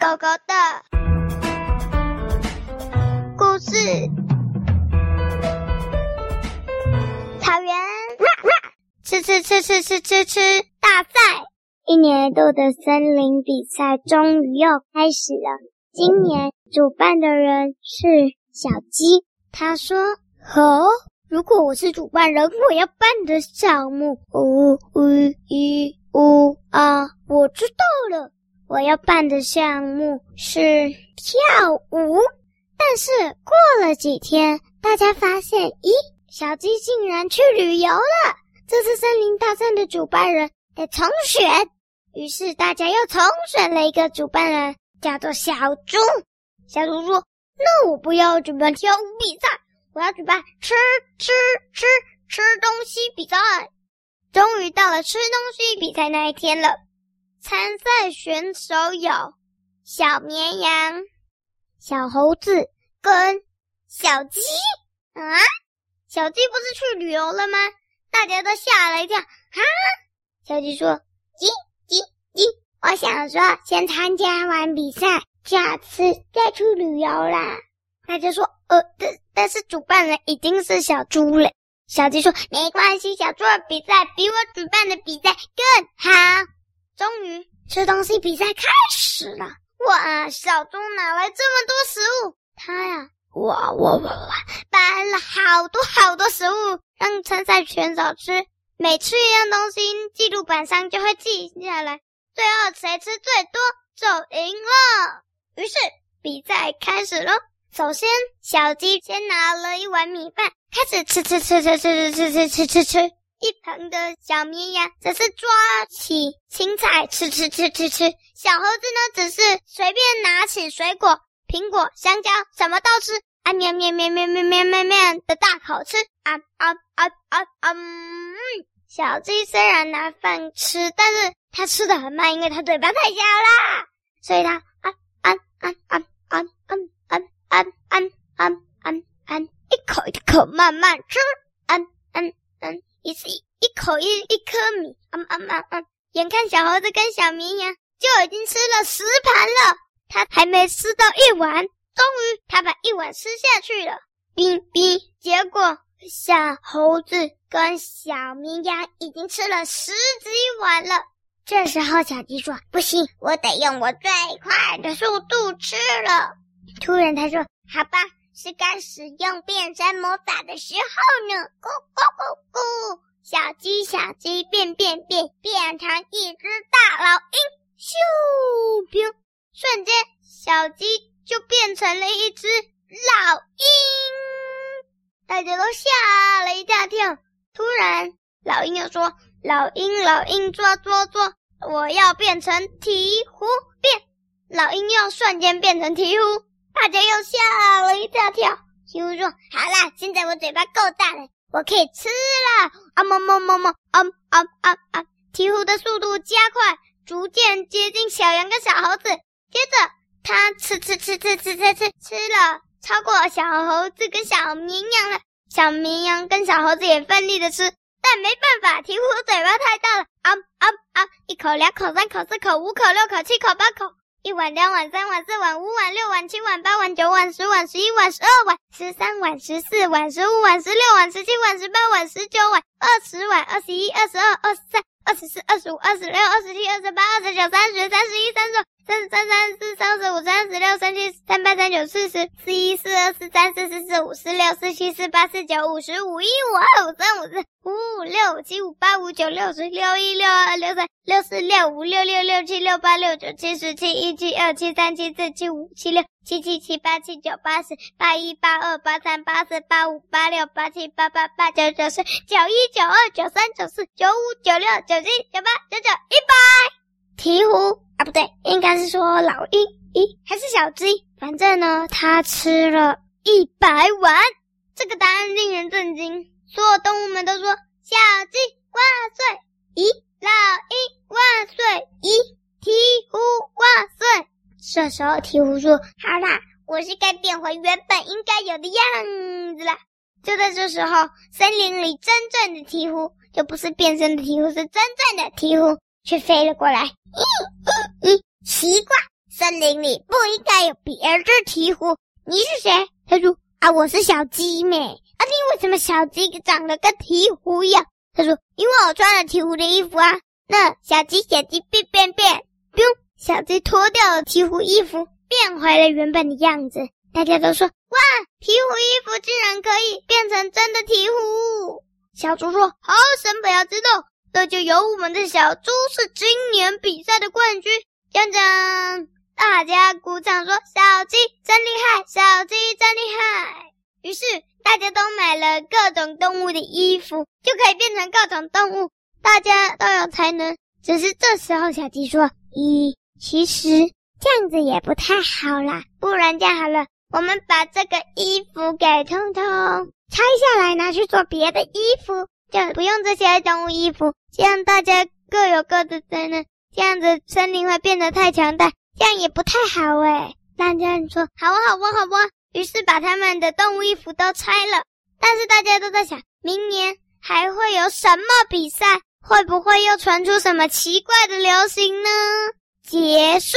狗狗的故事。草原，吃吃吃吃吃吃吃大赛，一年一度的森林比赛终于又开始了。今年主办的人是小鸡，他说：“哦，如果我是主办人，我要办的项目，呜呜一呜啊，我知道了。”我要办的项目是跳舞，但是过了几天，大家发现，咦，小鸡竟然去旅游了。这次森林大赛的主办人得重选，于是大家又重选了一个主办人，叫做小猪。小猪说：“那我不要举办跳舞比赛，我要举办吃吃吃吃东西比赛。”终于到了吃东西比赛那一天了。参赛选手有小绵羊、小猴子跟小鸡。啊，小鸡不是去旅游了吗？大家都吓了一跳。啊，小鸡说：“鸡鸡鸡，我想说，先参加完比赛，下次再去旅游啦。”大家说：“呃，但但是主办人已经是小猪了。”小鸡说：“没关系，小猪的比赛比我举办的比赛更好。”终于，吃东西比赛开始了！哇，小猪哪来这么多食物？他呀，哇哇哇哇，搬了好多好多食物让参赛选手吃。每吃一样东西，记录板上就会记下来。最后谁吃最多就赢了。于是比赛开始了。首先，小鸡先拿了一碗米饭，开始吃吃吃吃吃吃吃吃吃吃吃。一旁的小绵羊则是抓起青菜吃吃吃吃吃，小猴子呢只是随便拿起水果，苹果、香蕉什么都吃，啊喵喵喵喵喵喵喵喵的大口吃，啊啊啊啊啊！嗯，小鸡虽然拿饭吃，但是它吃的很慢，因为它嘴巴太小啦，所以它啊啊啊啊啊啊啊啊啊啊啊，一口一口慢慢吃，啊啊啊。一次一一口一一颗米，嗯嗯嗯嗯，眼看小猴子跟小绵羊就已经吃了十盘了，他还没吃到一碗，终于他把一碗吃下去了，冰冰。结果小猴子跟小绵羊已经吃了十几碗了。这时候小鸡说：“不行，我得用我最快的速度吃了。”突然他说：“好吧。”是该使用变身魔法的时候呢！咕咕咕咕，小鸡小鸡变变变，变成一只大老鹰，咻咻，瞬间小鸡就变成了一只老鹰，大家都吓了一大跳。突然，老鹰又说：“老鹰老鹰抓抓抓，我要变成鹈鹕变。”老鹰又瞬间变成鹈鹕。大家又吓了一大跳。鹈鹕说：“好啦，现在我嘴巴够大了，我可以吃了。”啊么么么么，啊啊啊啊！鹈鹕的速度加快，逐渐接近小羊跟小猴子。接着，它吃吃吃吃吃吃吃吃了，超过小猴子跟小绵羊了。小绵羊跟小猴子也奋力的吃，但没办法，鹈鹕嘴巴太大了。啊啊啊！一口、两口、三口、四口、五口、六口、七口、八口。一碗、两碗、三碗、四碗、五碗、六碗、七碗、八碗、九碗、十碗、十一碗、十二碗、十三碗、十四碗、十五碗、十六碗、十七碗、十八碗、十九碗、二十碗、二十一、二十二、二十三、二十四、二十五、二十六、二十七、二十八、二十九、三十、三十一、三十、三十三、三十四、三十五、三十六、三七、三八、三九、四十、四一、四二、四三、四四、四五、四六、四七、四八、四九、五十、五一、五二、五三、五四、五五六、五七、五八、五九、六十、六一、六二、六三、六四、六五、六六、六七、六八、六九、七十、七一、七二、七三、七四、七五、七六、七七、七八、七九、八十、八一、八二、八三、八四、八五、八六、八七、八八、八九、九十、九一、九二、九三、九四、九五、九六、九七、九八、九九、一百。鹈鹕啊，不对，应该是说老鹰。咦，还是小鸡？反正呢，它吃了一百碗。这个答案令人震惊，所有动物们都说：“小鸡万岁！”咦，老鹰万岁！咦，鹈鹕万岁！这时候鹈鹕说：“好啦，我是该变回原本应该有的样子了。”就在这时候，森林里真正的鹈鹕，就不是变身的鹈鹕，是真正的鹈鹕，却飞了过来。奇怪，森林里不应该有别的鹈鹕。你是谁？他说啊，我是小鸡妹。啊，你为什么小鸡长得跟鹈鹕一样？他说因为我穿了鹈鹕的衣服啊。那小鸡小鸡变变变，不用，小鸡脱掉了鹈鹕衣服，变回了原本的样子。大家都说哇，鹈鹕衣服竟然可以变成真的鹈鹕。小猪说好，神不要知道，那就由我们的小猪是今年比赛的冠军。讲讲，大家鼓掌说小鸡真厉害，小鸡真厉害。于是大家都买了各种动物的衣服，就可以变成各种动物。大家都有才能，只是这时候小鸡说：“咦，其实这样子也不太好啦，不然这样好了。”我们把这个衣服给通通拆下来，拿去做别的衣服，就不用这些动物衣服。这样大家各有各的才能，这样子森林会变得太强大，这样也不太好哎。大家你说好啊，好啊，好啊。于是把他们的动物衣服都拆了。但是大家都在想，明年还会有什么比赛？会不会又传出什么奇怪的流行呢？结束。